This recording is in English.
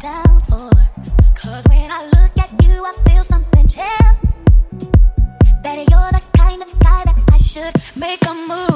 down for. Cause when I look at you, I feel something tell That you're the kind of guy that I should make a move.